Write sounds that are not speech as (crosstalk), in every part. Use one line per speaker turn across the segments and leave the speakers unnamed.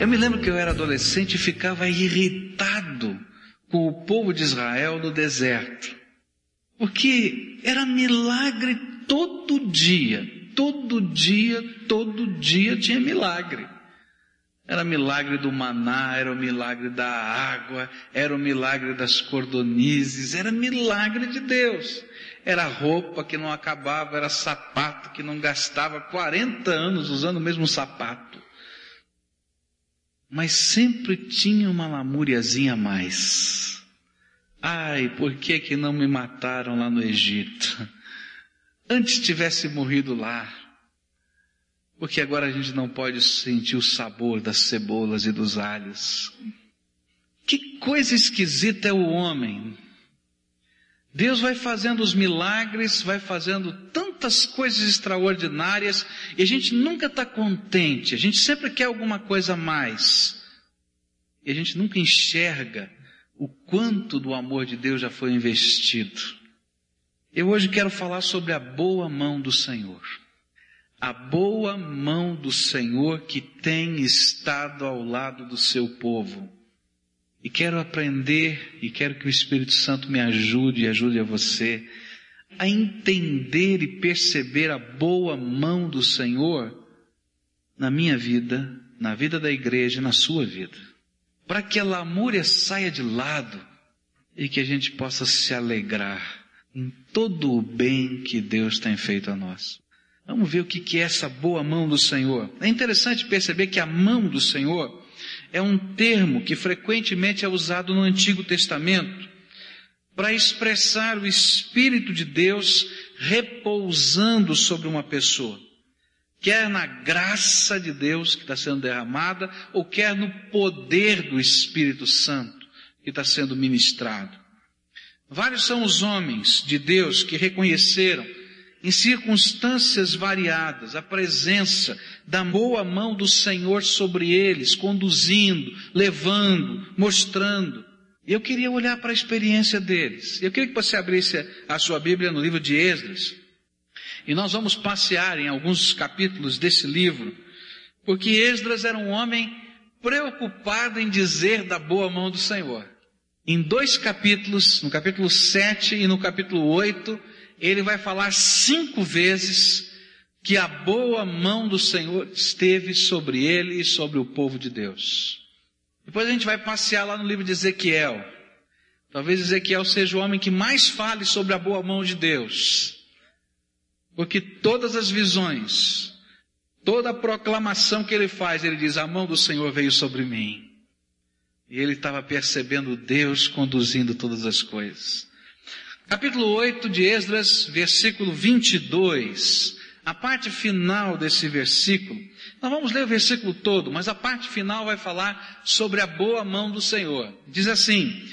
Eu me lembro que eu era adolescente e ficava irritado com o povo de Israel no deserto. Porque era milagre todo dia, todo dia, todo dia tinha milagre. Era milagre do maná, era o milagre da água, era o milagre das cordonizes, era milagre de Deus. Era roupa que não acabava, era sapato que não gastava 40 anos usando o mesmo sapato. Mas sempre tinha uma lamúriazinha a mais. Ai, por que que não me mataram lá no Egito? Antes tivesse morrido lá. Porque agora a gente não pode sentir o sabor das cebolas e dos alhos. Que coisa esquisita é o homem. Deus vai fazendo os milagres, vai fazendo tantas coisas extraordinárias e a gente nunca está contente, a gente sempre quer alguma coisa a mais. E a gente nunca enxerga o quanto do amor de Deus já foi investido. Eu hoje quero falar sobre a boa mão do Senhor. A boa mão do Senhor que tem estado ao lado do seu povo. E quero aprender e quero que o Espírito Santo me ajude e ajude a você a entender e perceber a boa mão do Senhor na minha vida, na vida da igreja, na sua vida. Para que a lamúria saia de lado e que a gente possa se alegrar em todo o bem que Deus tem feito a nós. Vamos ver o que é essa boa mão do Senhor. É interessante perceber que a mão do Senhor é um termo que frequentemente é usado no Antigo Testamento para expressar o Espírito de Deus repousando sobre uma pessoa. Quer na graça de Deus que está sendo derramada, ou quer no poder do Espírito Santo que está sendo ministrado. Vários são os homens de Deus que reconheceram em circunstâncias variadas, a presença da boa mão do Senhor sobre eles, conduzindo, levando, mostrando. Eu queria olhar para a experiência deles. Eu queria que você abrisse a sua Bíblia no livro de Esdras. E nós vamos passear em alguns capítulos desse livro, porque Esdras era um homem preocupado em dizer da boa mão do Senhor. Em dois capítulos, no capítulo 7 e no capítulo 8, ele vai falar cinco vezes que a boa mão do Senhor esteve sobre ele e sobre o povo de Deus. Depois a gente vai passear lá no livro de Ezequiel. Talvez Ezequiel seja o homem que mais fale sobre a boa mão de Deus. Porque todas as visões, toda a proclamação que ele faz, ele diz: A mão do Senhor veio sobre mim. E ele estava percebendo Deus conduzindo todas as coisas. Capítulo 8 de Esdras, versículo 22. A parte final desse versículo, nós vamos ler o versículo todo, mas a parte final vai falar sobre a boa mão do Senhor. Diz assim: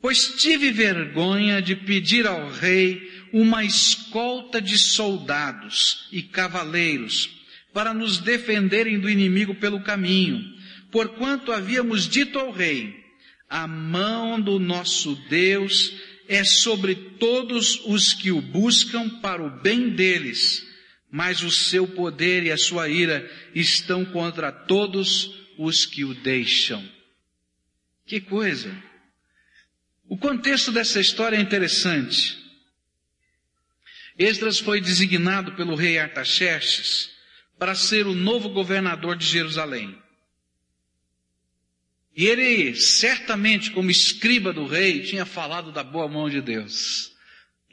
Pois tive vergonha de pedir ao rei uma escolta de soldados e cavaleiros para nos defenderem do inimigo pelo caminho, porquanto havíamos dito ao rei: a mão do nosso Deus é sobre todos os que o buscam para o bem deles, mas o seu poder e a sua ira estão contra todos os que o deixam. Que coisa! O contexto dessa história é interessante. Esdras foi designado pelo rei Artaxerxes para ser o novo governador de Jerusalém. E ele, certamente, como escriba do rei, tinha falado da boa mão de Deus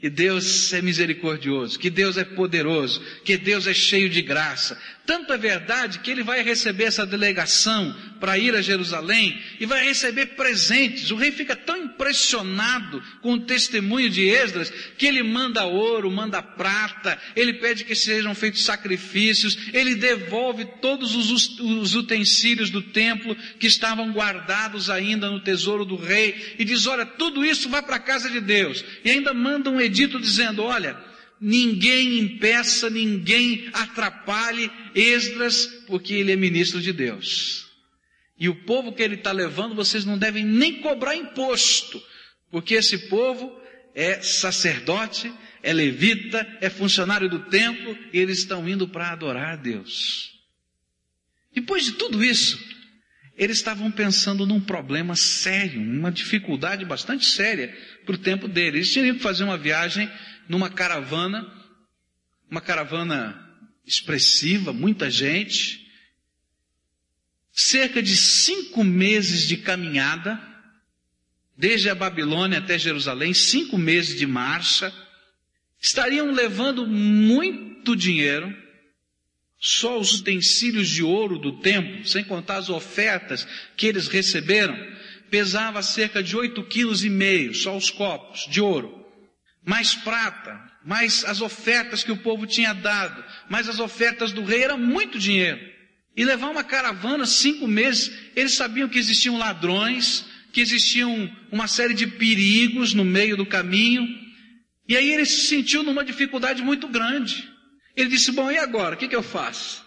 que Deus é misericordioso, que Deus é poderoso, que Deus é cheio de graça. Tanto é verdade que ele vai receber essa delegação para ir a Jerusalém e vai receber presentes. O rei fica tão impressionado com o testemunho de Esdras que ele manda ouro, manda prata, ele pede que sejam feitos sacrifícios, ele devolve todos os, os utensílios do templo que estavam guardados ainda no tesouro do rei e diz: Olha, tudo isso vai para a casa de Deus. E ainda manda um edito dizendo: olha, ninguém impeça, ninguém atrapalhe Esdras, porque ele é ministro de Deus. E o povo que ele está levando, vocês não devem nem cobrar imposto, porque esse povo é sacerdote, é levita, é funcionário do templo, e eles estão indo para adorar a Deus. Depois de tudo isso, eles estavam pensando num problema sério, uma dificuldade bastante séria para o tempo deles. Eles tinham que fazer uma viagem numa caravana, uma caravana expressiva, muita gente, cerca de cinco meses de caminhada, desde a Babilônia até Jerusalém, cinco meses de marcha, estariam levando muito dinheiro, só os utensílios de ouro do templo, sem contar as ofertas que eles receberam, pesava cerca de oito quilos e meio, só os copos de ouro. Mais prata, mais as ofertas que o povo tinha dado, mais as ofertas do rei, era muito dinheiro. E levar uma caravana cinco meses, eles sabiam que existiam ladrões, que existiam uma série de perigos no meio do caminho, e aí ele se sentiu numa dificuldade muito grande. Ele disse: Bom, e agora? O que, que eu faço?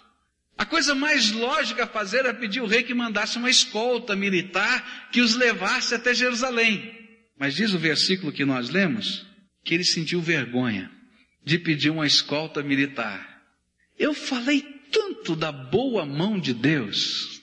A coisa mais lógica a fazer era pedir ao rei que mandasse uma escolta militar que os levasse até Jerusalém. Mas diz o versículo que nós lemos que ele sentiu vergonha de pedir uma escolta militar. Eu falei tanto da boa mão de Deus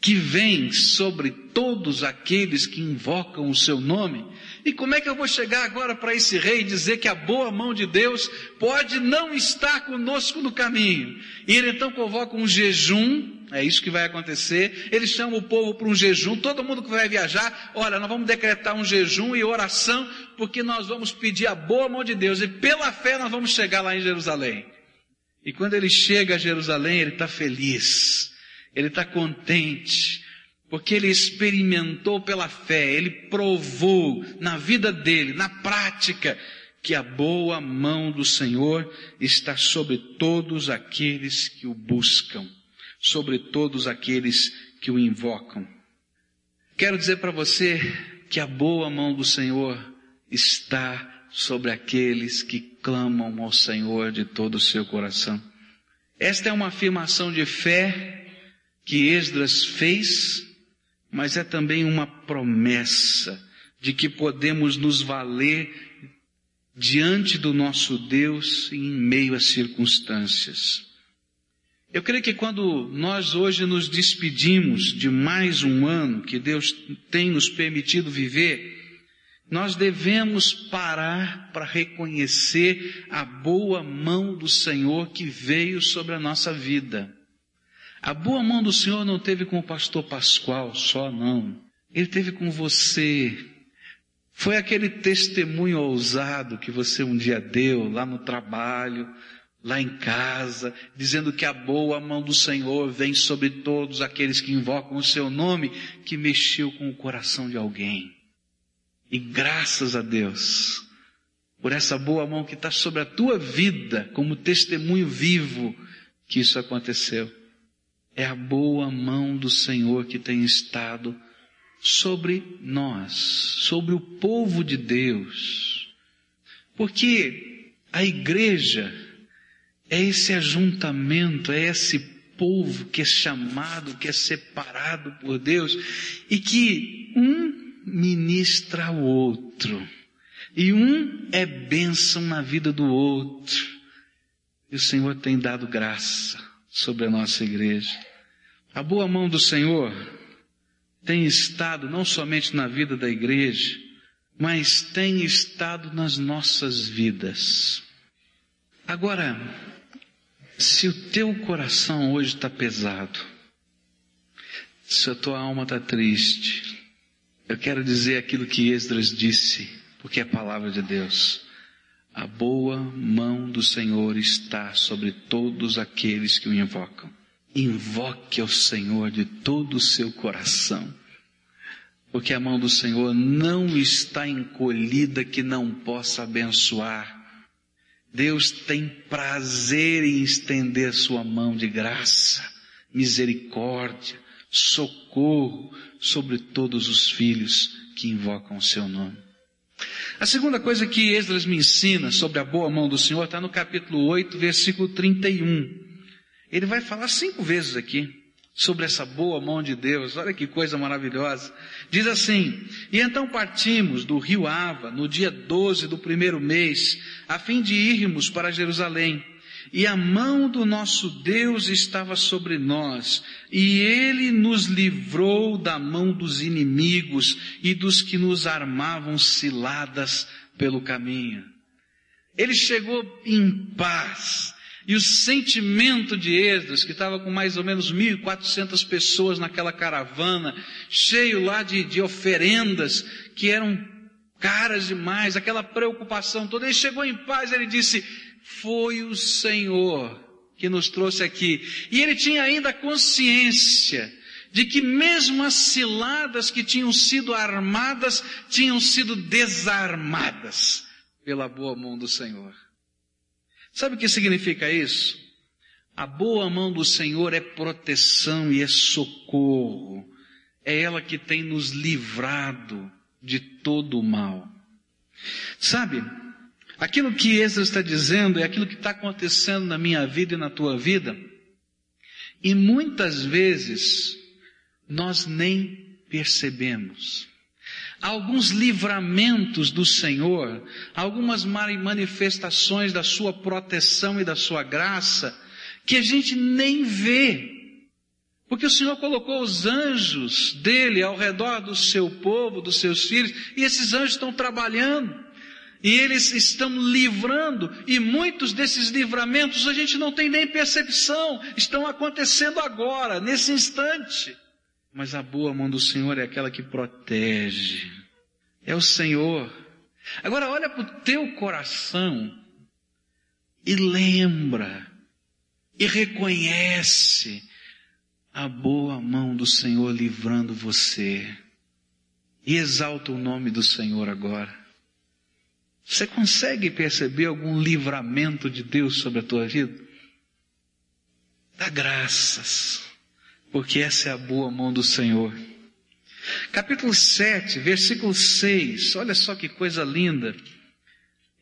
que vem sobre todos aqueles que invocam o seu nome e como é que eu vou chegar agora para esse rei e dizer que a boa mão de Deus pode não estar conosco no caminho? E ele então convoca um jejum, é isso que vai acontecer. Ele chama o povo para um jejum, todo mundo que vai viajar, olha, nós vamos decretar um jejum e oração, porque nós vamos pedir a boa mão de Deus e pela fé nós vamos chegar lá em Jerusalém. E quando ele chega a Jerusalém, ele está feliz, ele está contente, porque ele experimentou pela fé, ele provou na vida dele, na prática, que a boa mão do Senhor está sobre todos aqueles que o buscam, sobre todos aqueles que o invocam. Quero dizer para você que a boa mão do Senhor está sobre aqueles que clamam ao Senhor de todo o seu coração. Esta é uma afirmação de fé que Esdras fez mas é também uma promessa de que podemos nos valer diante do nosso Deus em meio às circunstâncias. Eu creio que quando nós hoje nos despedimos de mais um ano que Deus tem nos permitido viver, nós devemos parar para reconhecer a boa mão do Senhor que veio sobre a nossa vida. A boa mão do Senhor não teve com o pastor Pascoal só, não. Ele teve com você. Foi aquele testemunho ousado que você um dia deu lá no trabalho, lá em casa, dizendo que a boa mão do Senhor vem sobre todos aqueles que invocam o seu nome, que mexeu com o coração de alguém. E graças a Deus, por essa boa mão que está sobre a tua vida, como testemunho vivo, que isso aconteceu. É a boa mão do Senhor que tem estado sobre nós, sobre o povo de Deus. Porque a igreja é esse ajuntamento, é esse povo que é chamado, que é separado por Deus e que um ministra ao outro. E um é bênção na vida do outro. E o Senhor tem dado graça sobre a nossa igreja. A boa mão do Senhor tem estado não somente na vida da igreja, mas tem estado nas nossas vidas. Agora, se o teu coração hoje está pesado, se a tua alma está triste, eu quero dizer aquilo que Esdras disse, porque é a palavra de Deus. A boa mão do Senhor está sobre todos aqueles que o invocam. Invoque ao Senhor de todo o seu coração, porque a mão do Senhor não está encolhida que não possa abençoar. Deus tem prazer em estender sua mão de graça, misericórdia, socorro sobre todos os filhos que invocam o seu nome. A segunda coisa que Esdras me ensina sobre a boa mão do Senhor está no capítulo 8, versículo 31. Ele vai falar cinco vezes aqui sobre essa boa mão de Deus. Olha que coisa maravilhosa. Diz assim: E então partimos do rio Ava no dia 12 do primeiro mês, a fim de irmos para Jerusalém. E a mão do nosso Deus estava sobre nós, e ele nos livrou da mão dos inimigos e dos que nos armavam ciladas pelo caminho. Ele chegou em paz, e o sentimento de Esdras, que estava com mais ou menos 1.400 pessoas naquela caravana, cheio lá de, de oferendas que eram caras demais, aquela preocupação toda, ele chegou em paz, ele disse, foi o Senhor que nos trouxe aqui. E ele tinha ainda consciência de que mesmo as ciladas que tinham sido armadas, tinham sido desarmadas pela boa mão do Senhor. Sabe o que significa isso? A boa mão do Senhor é proteção e é socorro. É ela que tem nos livrado de todo o mal. Sabe, aquilo que Esdras está dizendo é aquilo que está acontecendo na minha vida e na tua vida. E muitas vezes nós nem percebemos alguns livramentos do Senhor, algumas manifestações da sua proteção e da sua graça, que a gente nem vê. Porque o Senhor colocou os anjos dele ao redor do seu povo, dos seus filhos, e esses anjos estão trabalhando. E eles estão livrando, e muitos desses livramentos a gente não tem nem percepção, estão acontecendo agora, nesse instante. Mas a boa mão do Senhor é aquela que protege. É o Senhor. Agora olha para o teu coração e lembra e reconhece a boa mão do Senhor livrando você. E exalta o nome do Senhor agora. Você consegue perceber algum livramento de Deus sobre a tua vida? Dá graças porque essa é a boa mão do Senhor. Capítulo 7, versículo 6, olha só que coisa linda.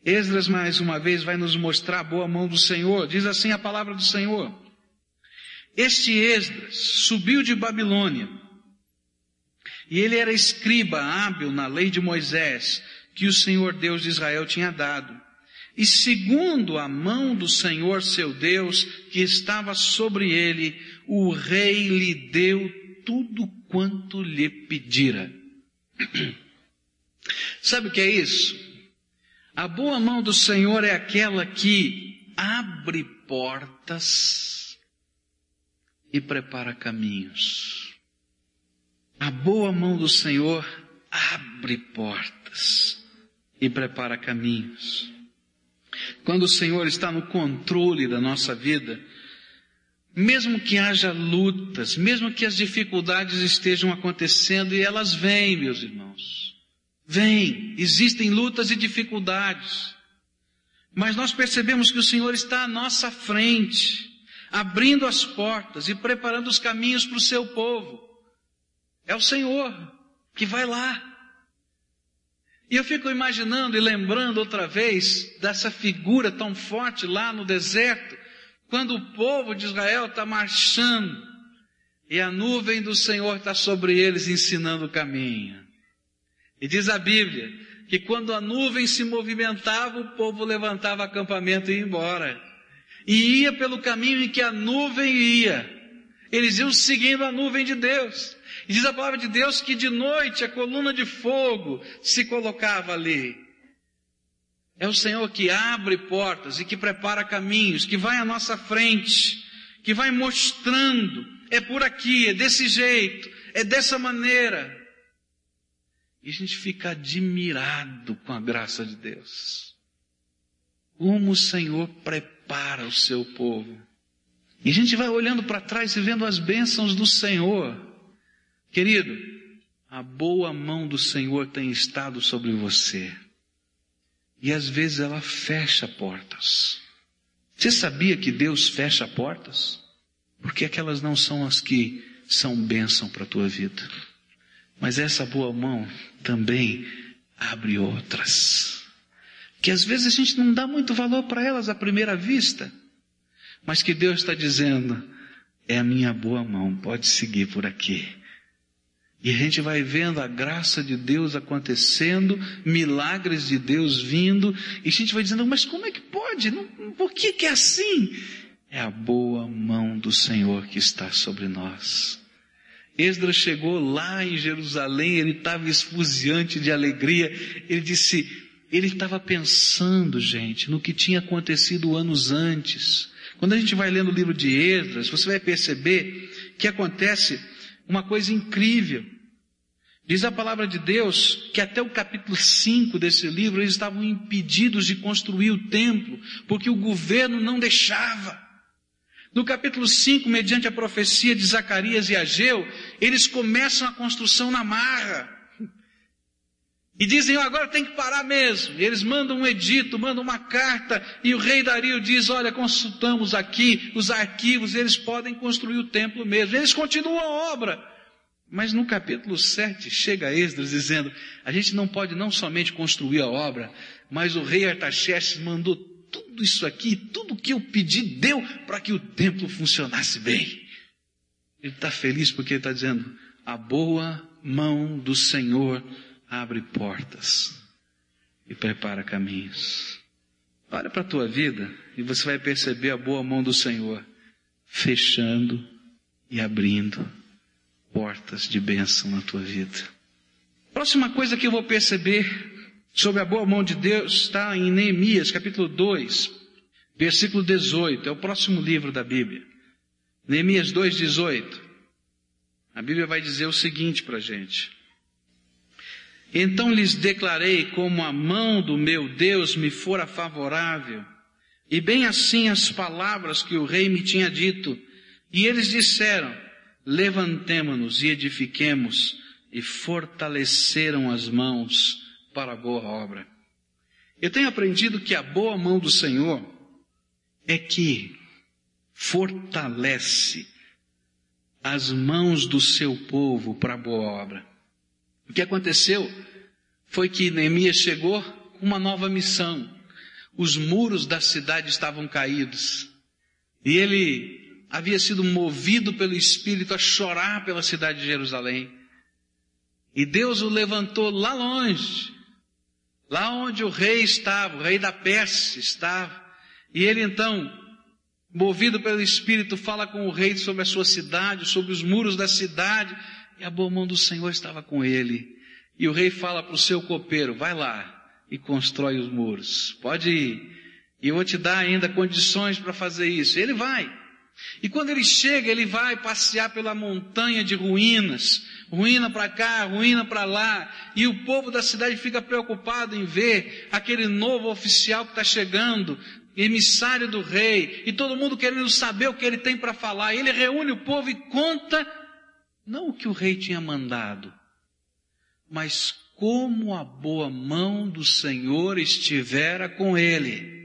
Esdras mais uma vez vai nos mostrar a boa mão do Senhor. Diz assim a palavra do Senhor. Este Esdras subiu de Babilônia, e ele era escriba hábil na lei de Moisés, que o Senhor Deus de Israel tinha dado. E segundo a mão do Senhor seu Deus, que estava sobre ele, o rei lhe deu tudo quanto lhe pedira. (clears throat) Sabe o que é isso? A boa mão do Senhor é aquela que abre portas e prepara caminhos. A boa mão do Senhor abre portas e prepara caminhos. Quando o Senhor está no controle da nossa vida, mesmo que haja lutas, mesmo que as dificuldades estejam acontecendo e elas vêm, meus irmãos. Vêm, existem lutas e dificuldades. Mas nós percebemos que o Senhor está à nossa frente, abrindo as portas e preparando os caminhos para o seu povo. É o Senhor que vai lá. E eu fico imaginando e lembrando outra vez dessa figura tão forte lá no deserto, quando o povo de Israel está marchando e a nuvem do Senhor está sobre eles ensinando o caminho. E diz a Bíblia que quando a nuvem se movimentava, o povo levantava acampamento e ia embora. E ia pelo caminho em que a nuvem ia. Eles iam seguindo a nuvem de Deus. E diz a palavra de Deus que de noite a coluna de fogo se colocava ali. É o Senhor que abre portas e que prepara caminhos, que vai à nossa frente, que vai mostrando, é por aqui, é desse jeito, é dessa maneira. E a gente fica admirado com a graça de Deus. Como o Senhor prepara o seu povo. E a gente vai olhando para trás e vendo as bênçãos do Senhor. Querido, a boa mão do Senhor tem estado sobre você. E às vezes ela fecha portas. Você sabia que Deus fecha portas? Porque aquelas não são as que são bênção para a tua vida. Mas essa boa mão também abre outras. Que às vezes a gente não dá muito valor para elas à primeira vista. Mas que Deus está dizendo, é a minha boa mão, pode seguir por aqui. E a gente vai vendo a graça de Deus acontecendo, milagres de Deus vindo, e a gente vai dizendo, mas como é que pode? não, por que que é assim? É a boa mão do Senhor que está sobre nós. Esdras chegou lá em Jerusalém, ele estava esfuziante de alegria, ele disse, ele estava pensando, gente, no que tinha acontecido anos antes. Quando a gente vai lendo o livro de Esdras, você vai perceber que acontece uma coisa incrível. Diz a palavra de Deus que até o capítulo 5 desse livro eles estavam impedidos de construir o templo, porque o governo não deixava. No capítulo 5, mediante a profecia de Zacarias e Ageu, eles começam a construção na marra. E dizem, agora tem que parar mesmo. E eles mandam um edito, mandam uma carta, e o rei Dario diz, olha, consultamos aqui os arquivos, eles podem construir o templo mesmo. Eles continuam a obra. Mas no capítulo 7 chega Esdras dizendo, a gente não pode não somente construir a obra, mas o rei Artaxerxes mandou tudo isso aqui, tudo que eu pedi deu para que o templo funcionasse bem. Ele está feliz porque ele está dizendo, a boa mão do Senhor abre portas e prepara caminhos. Olha para a tua vida e você vai perceber a boa mão do Senhor fechando e abrindo portas de bênção na tua vida. Próxima coisa que eu vou perceber sobre a boa mão de Deus está em Neemias, capítulo 2, versículo 18. É o próximo livro da Bíblia. Neemias 2, 18. A Bíblia vai dizer o seguinte para a gente. Então lhes declarei como a mão do meu Deus me fora favorável, e bem assim as palavras que o rei me tinha dito. E eles disseram, levantemo-nos e edifiquemos, e fortaleceram as mãos para a boa obra. Eu tenho aprendido que a boa mão do Senhor é que fortalece as mãos do seu povo para a boa obra. O que aconteceu foi que Neemias chegou com uma nova missão. Os muros da cidade estavam caídos. E ele havia sido movido pelo Espírito a chorar pela cidade de Jerusalém. E Deus o levantou lá longe, lá onde o rei estava, o rei da Pérsia estava. E ele então, movido pelo Espírito, fala com o rei sobre a sua cidade, sobre os muros da cidade. E a boa mão do Senhor estava com ele. E o rei fala para o seu copeiro, vai lá e constrói os muros. Pode ir. E eu vou te dar ainda condições para fazer isso. Ele vai. E quando ele chega, ele vai passear pela montanha de ruínas, ruína para cá, ruína para lá, e o povo da cidade fica preocupado em ver aquele novo oficial que está chegando, emissário do rei, e todo mundo querendo saber o que ele tem para falar. E ele reúne o povo e conta, não o que o rei tinha mandado, mas como a boa mão do Senhor estivera com ele.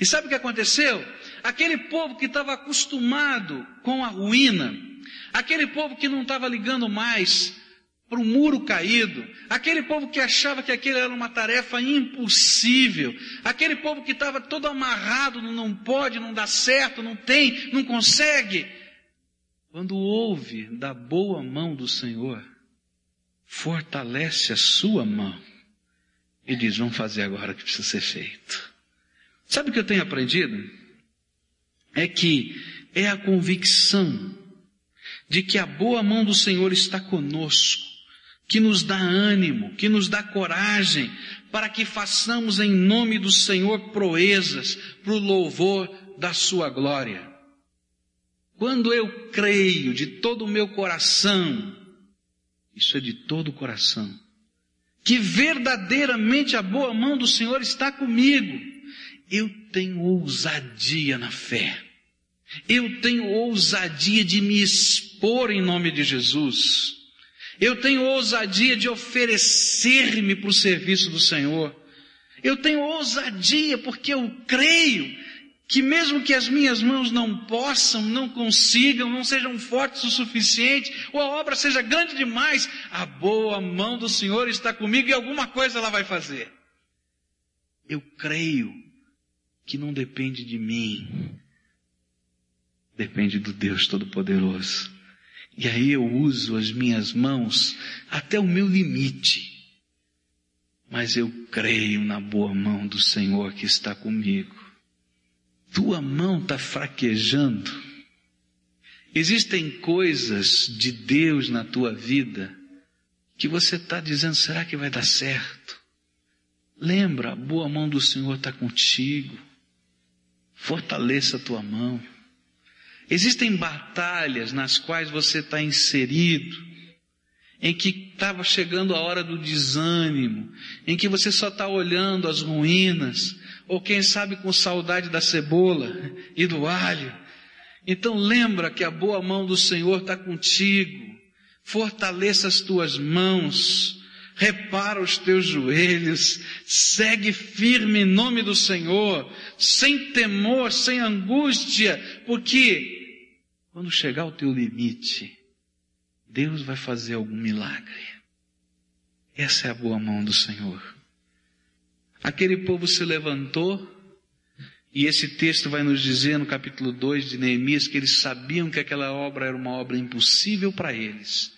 E sabe o que aconteceu? Aquele povo que estava acostumado com a ruína, aquele povo que não estava ligando mais para o muro caído, aquele povo que achava que aquilo era uma tarefa impossível, aquele povo que estava todo amarrado, não pode, não dá certo, não tem, não consegue. Quando ouve da boa mão do Senhor, fortalece a sua mão e diz: Vamos fazer agora o que precisa ser feito. Sabe o que eu tenho aprendido? É que é a convicção de que a boa mão do Senhor está conosco, que nos dá ânimo, que nos dá coragem, para que façamos em nome do Senhor proezas para o louvor da Sua glória. Quando eu creio de todo o meu coração, isso é de todo o coração, que verdadeiramente a boa mão do Senhor está comigo, eu tenho ousadia na fé. Eu tenho ousadia de me expor em nome de Jesus. Eu tenho ousadia de oferecer-me para o serviço do Senhor. Eu tenho ousadia porque eu creio que mesmo que as minhas mãos não possam, não consigam, não sejam fortes o suficiente, ou a obra seja grande demais, a boa mão do Senhor está comigo e alguma coisa ela vai fazer. Eu creio que não depende de mim, depende do Deus Todo-Poderoso. E aí eu uso as minhas mãos até o meu limite. Mas eu creio na boa mão do Senhor que está comigo. tua mão está fraquejando. Existem coisas de Deus na tua vida que você está dizendo, será que vai dar certo? Lembra, a boa mão do Senhor está contigo. Fortaleça a tua mão. Existem batalhas nas quais você está inserido, em que estava chegando a hora do desânimo, em que você só está olhando as ruínas, ou quem sabe com saudade da cebola e do alho. Então lembra que a boa mão do Senhor está contigo. Fortaleça as tuas mãos, repara os teus joelhos, segue firme em nome do Senhor, sem temor, sem angústia, porque quando chegar o teu limite, Deus vai fazer algum milagre. Essa é a boa mão do Senhor. Aquele povo se levantou, e esse texto vai nos dizer no capítulo 2 de Neemias que eles sabiam que aquela obra era uma obra impossível para eles.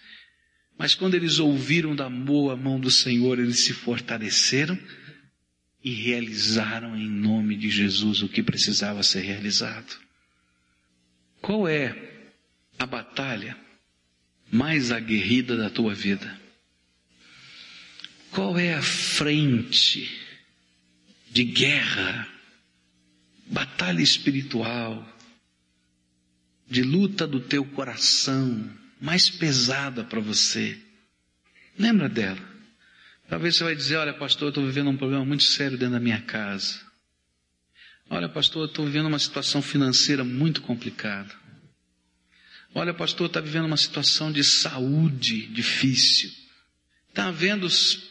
Mas quando eles ouviram da boa mão do Senhor, eles se fortaleceram e realizaram em nome de Jesus o que precisava ser realizado. Qual é a batalha mais aguerrida da tua vida? Qual é a frente de guerra, batalha espiritual, de luta do teu coração, mais pesada para você. Lembra dela. Talvez você vai dizer, olha pastor, eu estou vivendo um problema muito sério dentro da minha casa. Olha pastor, eu estou vivendo uma situação financeira muito complicada. Olha pastor, está vivendo uma situação de saúde difícil. Está havendo,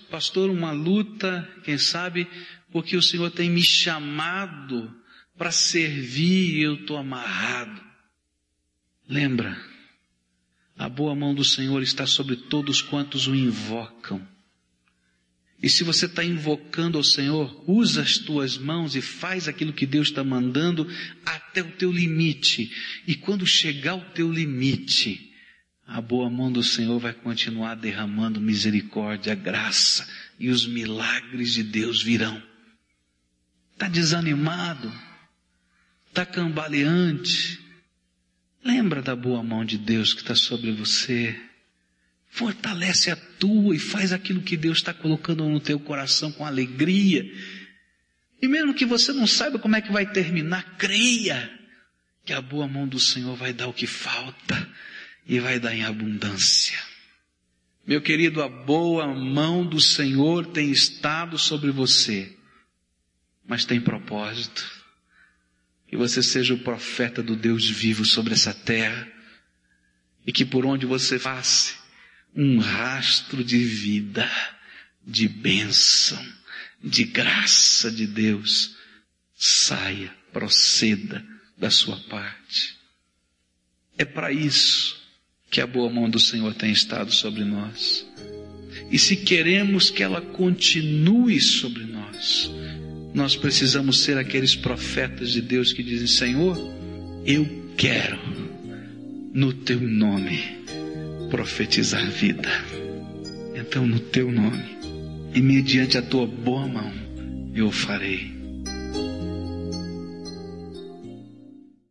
pastor, uma luta, quem sabe, porque o Senhor tem me chamado para servir e eu estou amarrado. Lembra, a boa mão do Senhor está sobre todos quantos o invocam. E se você está invocando ao Senhor, usa as tuas mãos e faz aquilo que Deus está mandando até o teu limite. E quando chegar o teu limite, a boa mão do Senhor vai continuar derramando misericórdia, graça e os milagres de Deus virão. Está desanimado? Está cambaleante? Lembra da boa mão de Deus que está sobre você. Fortalece a tua e faz aquilo que Deus está colocando no teu coração com alegria. E mesmo que você não saiba como é que vai terminar, creia que a boa mão do Senhor vai dar o que falta e vai dar em abundância. Meu querido, a boa mão do Senhor tem estado sobre você, mas tem propósito que você seja o profeta do Deus vivo sobre essa terra e que por onde você passe, um rastro de vida, de bênção, de graça de Deus saia, proceda da sua parte. É para isso que a boa mão do Senhor tem estado sobre nós. E se queremos que ela continue sobre nós, nós precisamos ser aqueles profetas de Deus que dizem: Senhor, eu quero, no teu nome, profetizar vida. Então, no teu nome, e mediante a tua boa mão, eu farei.